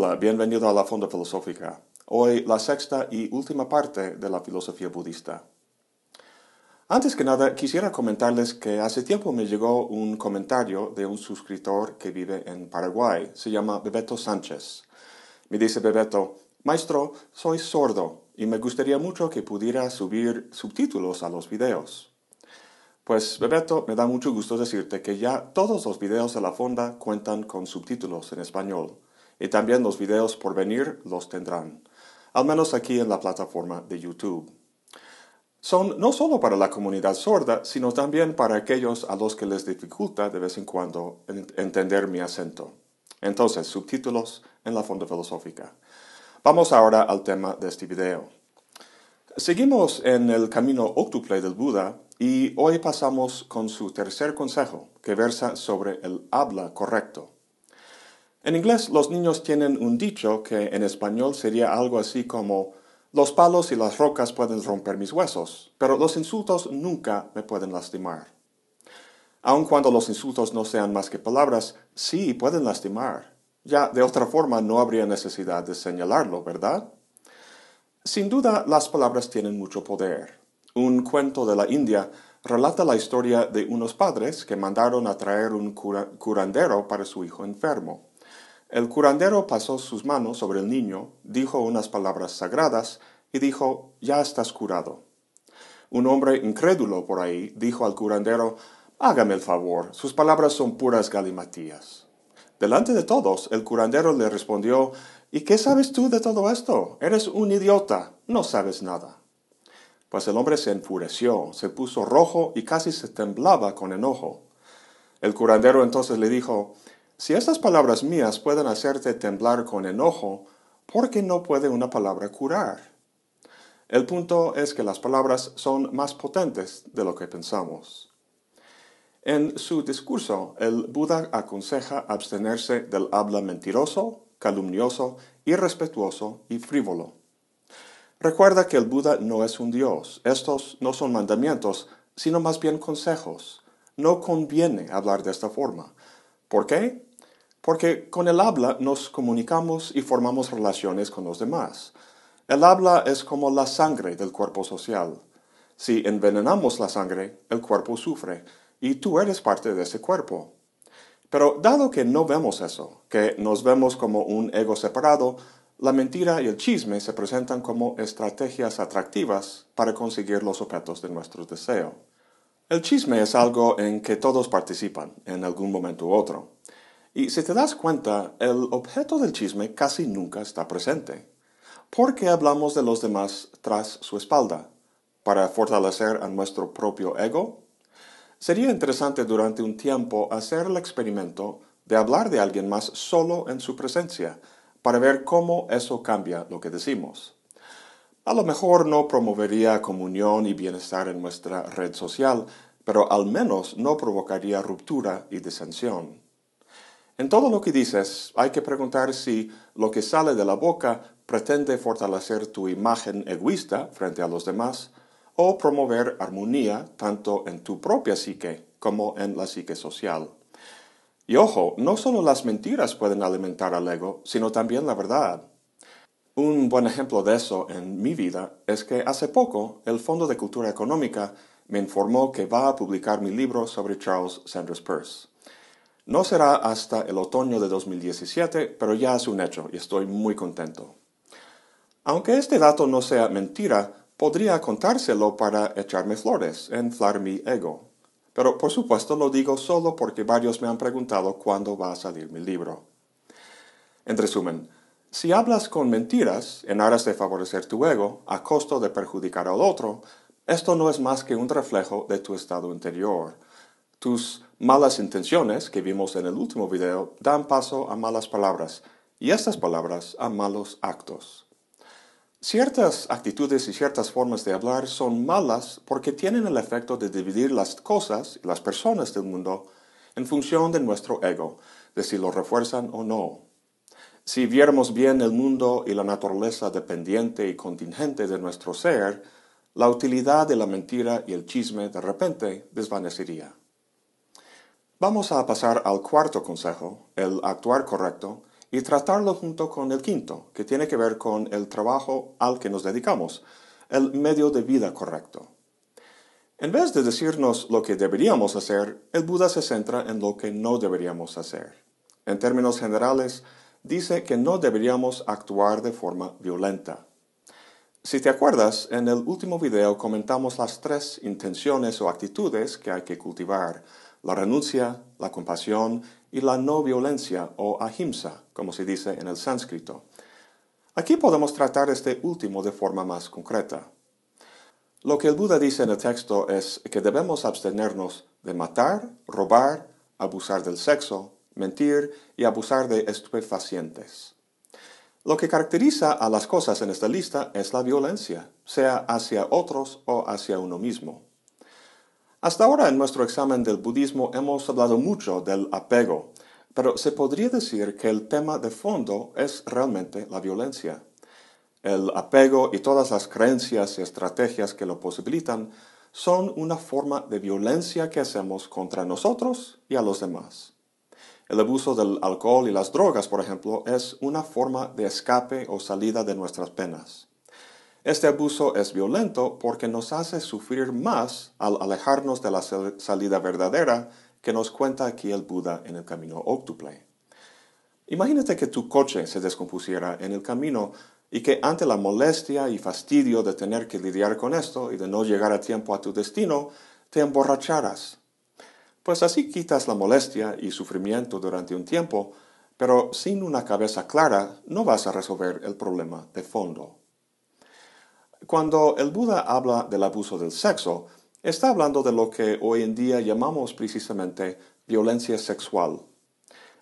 Hola, bienvenido a la Fonda Filosófica. Hoy la sexta y última parte de la filosofía budista. Antes que nada, quisiera comentarles que hace tiempo me llegó un comentario de un suscriptor que vive en Paraguay. Se llama Bebeto Sánchez. Me dice Bebeto, Maestro, soy sordo y me gustaría mucho que pudiera subir subtítulos a los videos. Pues, Bebeto, me da mucho gusto decirte que ya todos los videos de la fonda cuentan con subtítulos en español, y también los videos por venir los tendrán, al menos aquí en la plataforma de YouTube son no solo para la comunidad sorda, sino también para aquellos a los que les dificulta de vez en cuando entender mi acento. Entonces, subtítulos en la Fonda Filosófica. Vamos ahora al tema de este video. Seguimos en el camino octuple del Buda y hoy pasamos con su tercer consejo, que versa sobre el habla correcto. En inglés los niños tienen un dicho que en español sería algo así como los palos y las rocas pueden romper mis huesos, pero los insultos nunca me pueden lastimar. Aun cuando los insultos no sean más que palabras, sí pueden lastimar. Ya de otra forma no habría necesidad de señalarlo, ¿verdad? Sin duda, las palabras tienen mucho poder. Un cuento de la India relata la historia de unos padres que mandaron a traer un curandero para su hijo enfermo. El curandero pasó sus manos sobre el niño, dijo unas palabras sagradas y dijo, ya estás curado. Un hombre incrédulo por ahí dijo al curandero, hágame el favor, sus palabras son puras galimatías. Delante de todos, el curandero le respondió, ¿Y qué sabes tú de todo esto? Eres un idiota, no sabes nada. Pues el hombre se enfureció, se puso rojo y casi se temblaba con enojo. El curandero entonces le dijo, si estas palabras mías pueden hacerte temblar con enojo, ¿por qué no puede una palabra curar? El punto es que las palabras son más potentes de lo que pensamos. En su discurso, el Buda aconseja abstenerse del habla mentiroso, calumnioso, irrespetuoso y frívolo. Recuerda que el Buda no es un Dios. Estos no son mandamientos, sino más bien consejos. No conviene hablar de esta forma. ¿Por qué? Porque con el habla nos comunicamos y formamos relaciones con los demás. El habla es como la sangre del cuerpo social. Si envenenamos la sangre, el cuerpo sufre, y tú eres parte de ese cuerpo. Pero dado que no vemos eso, que nos vemos como un ego separado, la mentira y el chisme se presentan como estrategias atractivas para conseguir los objetos de nuestro deseo. El chisme es algo en que todos participan en algún momento u otro. Y si te das cuenta, el objeto del chisme casi nunca está presente. ¿Por qué hablamos de los demás tras su espalda? ¿Para fortalecer a nuestro propio ego? Sería interesante durante un tiempo hacer el experimento de hablar de alguien más solo en su presencia, para ver cómo eso cambia lo que decimos. A lo mejor no promovería comunión y bienestar en nuestra red social, pero al menos no provocaría ruptura y disensión. En todo lo que dices, hay que preguntar si lo que sale de la boca pretende fortalecer tu imagen egoísta frente a los demás o promover armonía tanto en tu propia psique como en la psique social. Y ojo, no solo las mentiras pueden alimentar al ego, sino también la verdad. Un buen ejemplo de eso en mi vida es que hace poco el Fondo de Cultura Económica me informó que va a publicar mi libro sobre Charles Sanders Peirce. No será hasta el otoño de 2017, pero ya es un hecho y estoy muy contento. Aunque este dato no sea mentira, podría contárselo para echarme flores, inflar mi ego. Pero por supuesto lo digo solo porque varios me han preguntado cuándo va a salir mi libro. En resumen, si hablas con mentiras en aras de favorecer tu ego a costo de perjudicar al otro, esto no es más que un reflejo de tu estado interior. Tus Malas intenciones que vimos en el último video dan paso a malas palabras y estas palabras a malos actos. Ciertas actitudes y ciertas formas de hablar son malas porque tienen el efecto de dividir las cosas y las personas del mundo en función de nuestro ego, de si lo refuerzan o no. Si viéramos bien el mundo y la naturaleza dependiente y contingente de nuestro ser, la utilidad de la mentira y el chisme de repente desvanecería. Vamos a pasar al cuarto consejo, el actuar correcto, y tratarlo junto con el quinto, que tiene que ver con el trabajo al que nos dedicamos, el medio de vida correcto. En vez de decirnos lo que deberíamos hacer, el Buda se centra en lo que no deberíamos hacer. En términos generales, dice que no deberíamos actuar de forma violenta. Si te acuerdas, en el último video comentamos las tres intenciones o actitudes que hay que cultivar, la renuncia, la compasión y la no violencia o ahimsa, como se dice en el sánscrito. Aquí podemos tratar este último de forma más concreta. Lo que el Buda dice en el texto es que debemos abstenernos de matar, robar, abusar del sexo, mentir y abusar de estupefacientes. Lo que caracteriza a las cosas en esta lista es la violencia, sea hacia otros o hacia uno mismo. Hasta ahora en nuestro examen del budismo hemos hablado mucho del apego, pero se podría decir que el tema de fondo es realmente la violencia. El apego y todas las creencias y estrategias que lo posibilitan son una forma de violencia que hacemos contra nosotros y a los demás. El abuso del alcohol y las drogas, por ejemplo, es una forma de escape o salida de nuestras penas. Este abuso es violento porque nos hace sufrir más al alejarnos de la salida verdadera que nos cuenta aquí el Buda en el camino octuple. Imagínate que tu coche se descompusiera en el camino y que ante la molestia y fastidio de tener que lidiar con esto y de no llegar a tiempo a tu destino, te emborracharas. Pues así quitas la molestia y sufrimiento durante un tiempo, pero sin una cabeza clara no vas a resolver el problema de fondo. Cuando el Buda habla del abuso del sexo, está hablando de lo que hoy en día llamamos precisamente violencia sexual.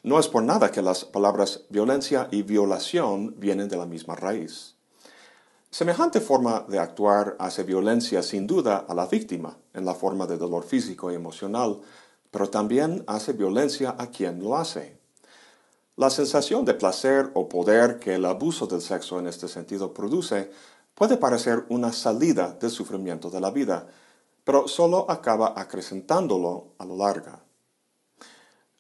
No es por nada que las palabras violencia y violación vienen de la misma raíz. Semejante forma de actuar hace violencia sin duda a la víctima, en la forma de dolor físico y emocional, pero también hace violencia a quien lo hace. La sensación de placer o poder que el abuso del sexo en este sentido produce puede parecer una salida del sufrimiento de la vida, pero solo acaba acrecentándolo a lo largo.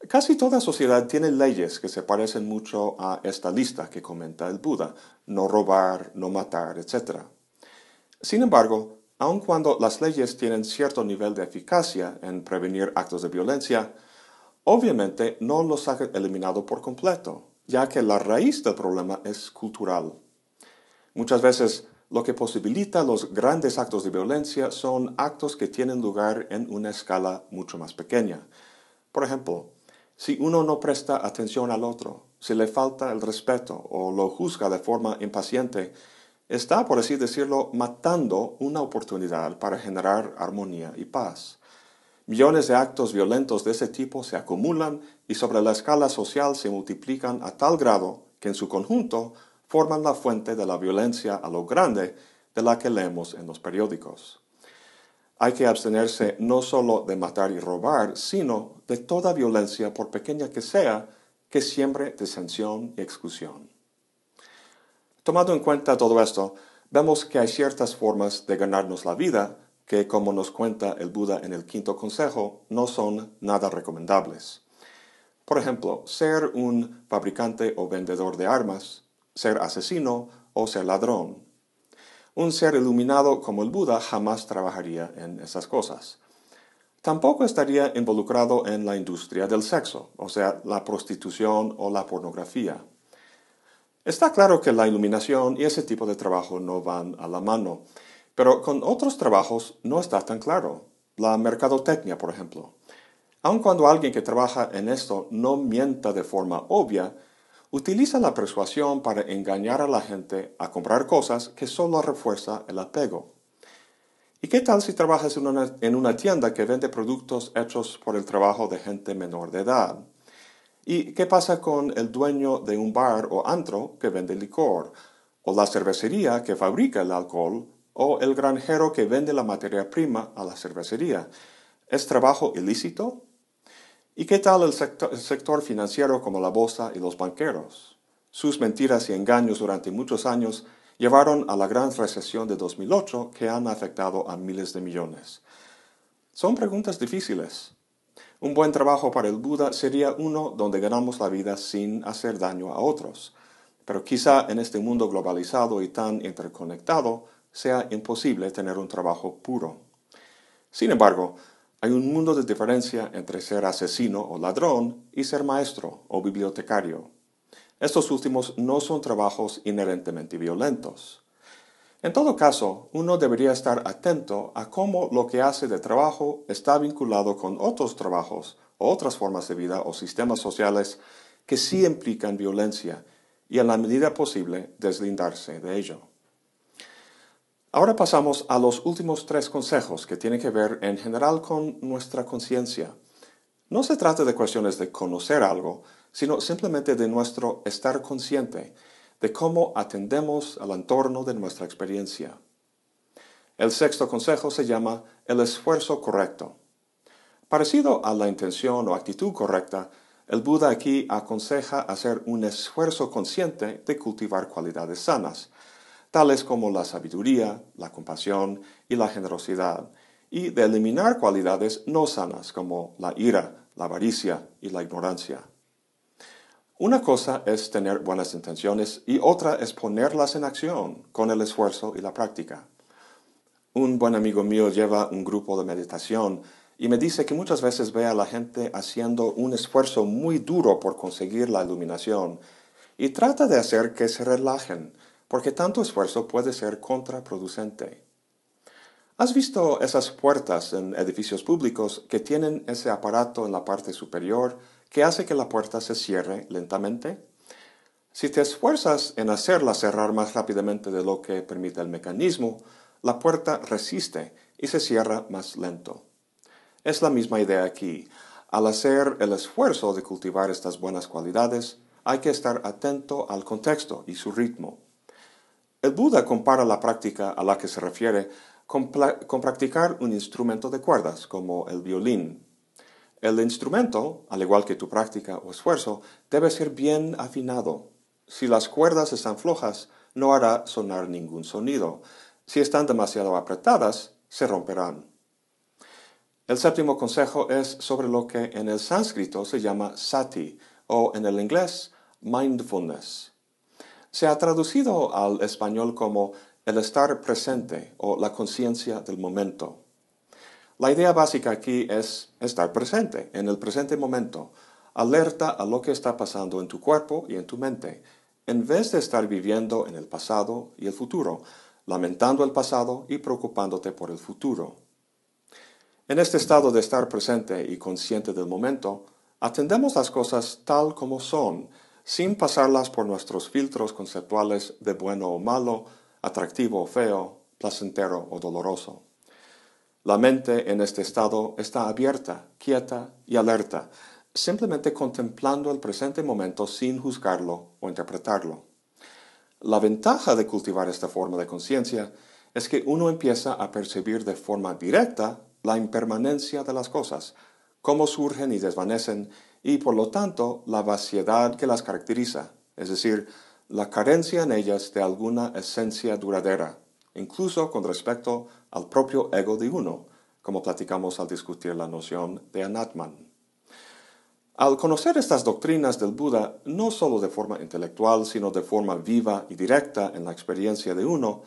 Casi toda sociedad tiene leyes que se parecen mucho a esta lista que comenta el Buda, no robar, no matar, etc. Sin embargo, aun cuando las leyes tienen cierto nivel de eficacia en prevenir actos de violencia, obviamente no los ha eliminado por completo, ya que la raíz del problema es cultural. Muchas veces lo que posibilita los grandes actos de violencia son actos que tienen lugar en una escala mucho más pequeña. Por ejemplo, si uno no presta atención al otro, si le falta el respeto o lo juzga de forma impaciente, está, por así decirlo, matando una oportunidad para generar armonía y paz. Millones de actos violentos de ese tipo se acumulan y sobre la escala social se multiplican a tal grado que en su conjunto forman la fuente de la violencia a lo grande de la que leemos en los periódicos. Hay que abstenerse no solo de matar y robar, sino de toda violencia, por pequeña que sea, que siembre disensión y exclusión. Tomando en cuenta todo esto, vemos que hay ciertas formas de ganarnos la vida que, como nos cuenta el Buda en el quinto consejo, no son nada recomendables. Por ejemplo, ser un fabricante o vendedor de armas, ser asesino o ser ladrón, un ser iluminado como el Buda jamás trabajaría en esas cosas. Tampoco estaría involucrado en la industria del sexo, o sea, la prostitución o la pornografía. Está claro que la iluminación y ese tipo de trabajo no van a la mano, pero con otros trabajos no está tan claro. La mercadotecnia, por ejemplo. Aun cuando alguien que trabaja en esto no mienta de forma obvia, utiliza la persuasión para engañar a la gente a comprar cosas que solo refuerza el apego. ¿Y qué tal si trabajas en una, en una, tienda que vende productos hechos por el trabajo de gente menor de edad? ¿Y qué pasa con el dueño de un bar o antro que vende licor? ¿O la cervecería que fabrica el alcohol? ¿O el granjero que vende la materia prima a la cervecería? ¿Es trabajo ilícito? ¿Y qué tal el sector, financiero como la bolsa y los banqueros? Sus mentiras y engaños durante muchos años llevaron a la gran recesión de 2008 que han afectado a miles de millones. Son preguntas difíciles. Un buen trabajo para el Buda sería uno donde ganamos la vida sin hacer daño a otros. Pero quizá en este mundo globalizado y tan interconectado sea imposible tener un trabajo puro. Sin embargo, hay un mundo de diferencia entre ser asesino o ladrón y ser maestro o bibliotecario. Estos últimos no son trabajos inherentemente violentos. En todo caso, uno debería estar atento a cómo lo que hace de trabajo está vinculado con otros trabajos o otras formas de vida o sistemas sociales que sí implican violencia y en la medida posible deslindarse de ello. Ahora pasamos a los últimos tres consejos que tienen que ver en general con nuestra conciencia. No se trata de cuestiones de conocer algo, sino simplemente de nuestro estar consciente de cómo atendemos al entorno de nuestra experiencia. El sexto consejo se llama el esfuerzo correcto. Parecido a la intención o actitud correcta, el Buda aquí aconseja hacer un esfuerzo consciente de cultivar cualidades sanas, tales como la sabiduría, la compasión y la generosidad, y de eliminar cualidades no sanas como la ira, la avaricia y la ignorancia. Una cosa es tener buenas intenciones y otra es ponerlas en acción con el esfuerzo y la práctica. Un buen amigo mío lleva un grupo de meditación y me dice que muchas veces ve a la gente haciendo un esfuerzo muy duro por conseguir la iluminación y trata de hacer que se relajen, porque tanto esfuerzo puede ser contraproducente. ¿Has visto esas puertas en edificios públicos que tienen ese aparato en la parte superior que hace que la puerta se cierre lentamente? Si te esfuerzas en hacerla cerrar más rápidamente de lo que permite el mecanismo, la puerta resiste y se cierra más lento. Es la misma idea aquí. Al hacer el esfuerzo de cultivar estas buenas cualidades, hay que estar atento al contexto y su ritmo. El Buda compara la práctica a la que se refiere con, practicar un instrumento de cuerdas, como el violín, el instrumento, al igual que tu práctica o esfuerzo, debe ser bien afinado. Si las cuerdas están flojas, no hará sonar ningún sonido. Si están demasiado apretadas, se romperán. El séptimo consejo es sobre lo que en el sánscrito se llama sati o en el inglés mindfulness. Se ha traducido al español como el estar presente o la conciencia del momento. La idea básica aquí es estar presente, en el presente momento, alerta a lo que está pasando en tu cuerpo y en tu mente, en vez de estar viviendo en el pasado y el futuro, lamentando el pasado y preocupándote por el futuro. En este estado de estar presente y consciente del momento, atendemos las cosas tal como son, sin pasarlas por nuestros filtros conceptuales de bueno o malo, atractivo o feo, placentero o doloroso. La mente en este estado está abierta, quieta y alerta, simplemente contemplando el presente momento sin juzgarlo o interpretarlo. La ventaja de cultivar esta forma de conciencia es que uno empieza a percibir de forma directa la impermanencia de las cosas, cómo surgen y desvanecen, y por lo tanto la vaciedad que las caracteriza, es decir, la carencia en ellas de alguna esencia duradera, incluso con respecto al propio ego de uno, como platicamos al discutir la noción de Anatman. Al conocer estas doctrinas del Buda, no solo de forma intelectual, sino de forma viva y directa en la experiencia de uno,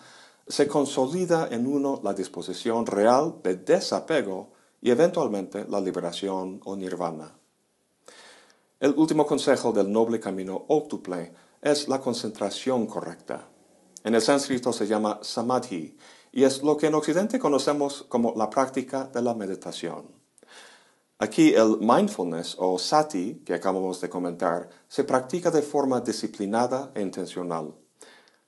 se consolida en uno la disposición real de desapego y eventualmente la liberación o nirvana. El último consejo del noble camino óctuple es la concentración correcta. En el sánscrito se llama samadhi y es lo que en Occidente conocemos como la práctica de la meditación. Aquí el mindfulness o sati que acabamos de comentar se practica de forma disciplinada e intencional.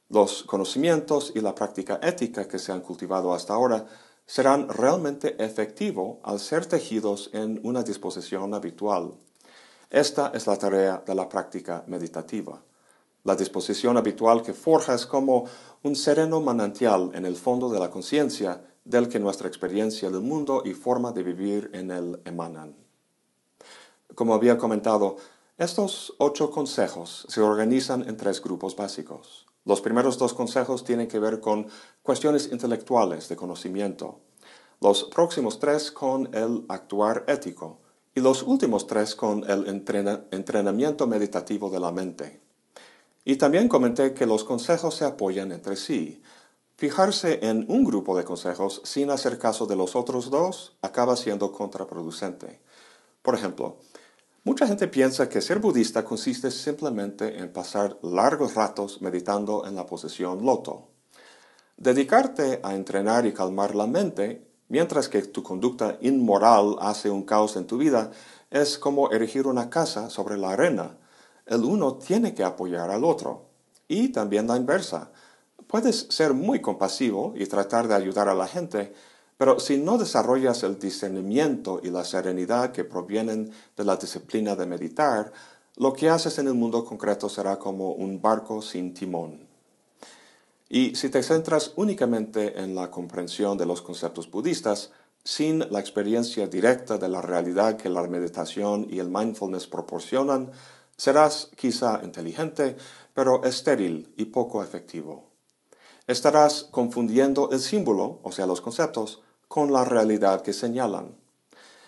Los conocimientos y la práctica ética que se han cultivado hasta ahora serán realmente efectivos al ser tejidos en una disposición habitual. Esta es la tarea de la práctica meditativa. La disposición habitual que forja es como un sereno manantial en el fondo de la conciencia del que nuestra experiencia del mundo y forma de vivir en él emanan. Como había comentado, estos ocho consejos se organizan en tres grupos básicos. Los primeros dos consejos tienen que ver con cuestiones intelectuales de conocimiento, los próximos tres con el actuar ético y los últimos tres con el entrenamiento meditativo de la mente. Y también comenté que los consejos se apoyan entre sí. Fijarse en un grupo de consejos sin hacer caso de los otros dos acaba siendo contraproducente. Por ejemplo, mucha gente piensa que ser budista consiste simplemente en pasar largos ratos meditando en la posición loto. Dedicarte a entrenar y calmar la mente Mientras que tu conducta inmoral hace un caos en tu vida, es como erigir una casa sobre la arena. El uno tiene que apoyar al otro. Y también la inversa. Puedes ser muy compasivo y tratar de ayudar a la gente, pero si no desarrollas el discernimiento y la serenidad que provienen de la disciplina de meditar, lo que haces en el mundo concreto será como un barco sin timón. Y si te centras únicamente en la comprensión de los conceptos budistas, sin la experiencia directa de la realidad que la meditación y el mindfulness proporcionan, serás quizá inteligente, pero estéril y poco efectivo. Estarás confundiendo el símbolo, o sea, los conceptos, con la realidad que señalan.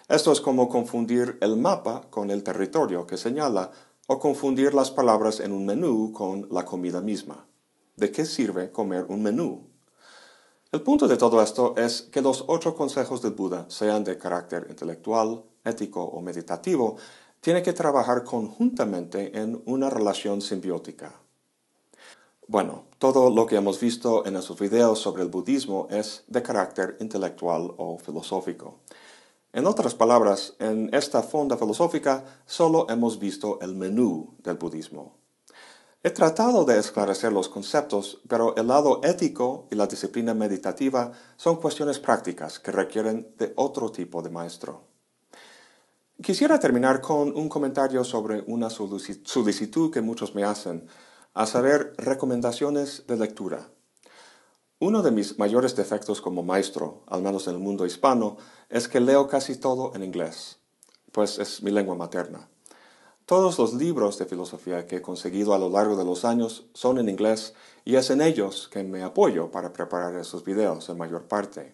Esto es como confundir el mapa con el territorio que señala, o confundir las palabras en un menú con la comida misma. ¿De qué sirve comer un menú? El punto de todo esto es que los ocho consejos del Buda, sean de carácter intelectual, ético o meditativo, tienen que trabajar conjuntamente en una relación simbiótica. Bueno, todo lo que hemos visto en esos videos sobre el budismo es de carácter intelectual o filosófico. En otras palabras, en esta fonda filosófica solo hemos visto el menú del budismo. He tratado de esclarecer los conceptos, pero el lado ético y la disciplina meditativa son cuestiones prácticas que requieren de otro tipo de maestro. Quisiera terminar con un comentario sobre una solicitud que muchos me hacen, a saber, recomendaciones de lectura. Uno de mis mayores defectos como maestro, al menos en el mundo hispano, es que leo casi todo en inglés, pues es mi lengua materna. Todos los libros de filosofía que he conseguido a lo largo de los años son en inglés y es en ellos que me apoyo para preparar esos videos en mayor parte.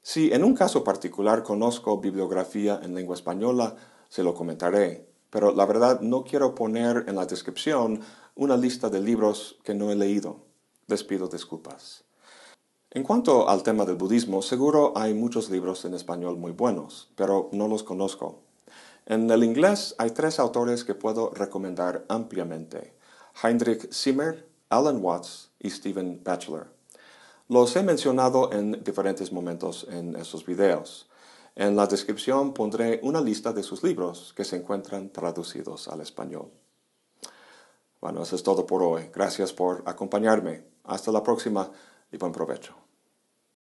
Si en un caso particular conozco bibliografía en lengua española, se lo comentaré, pero la verdad no quiero poner en la descripción una lista de libros que no he leído. Les pido disculpas. En cuanto al tema del budismo, seguro hay muchos libros en español muy buenos, pero no los conozco. En el inglés hay tres autores que puedo recomendar ampliamente, Heinrich Zimmer, Alan Watts y Stephen Batchelor. Los he mencionado en diferentes momentos en esos videos. En la descripción pondré una lista de sus libros que se encuentran traducidos al español. Bueno, eso es todo por hoy. Gracias por acompañarme. Hasta la próxima y buen provecho.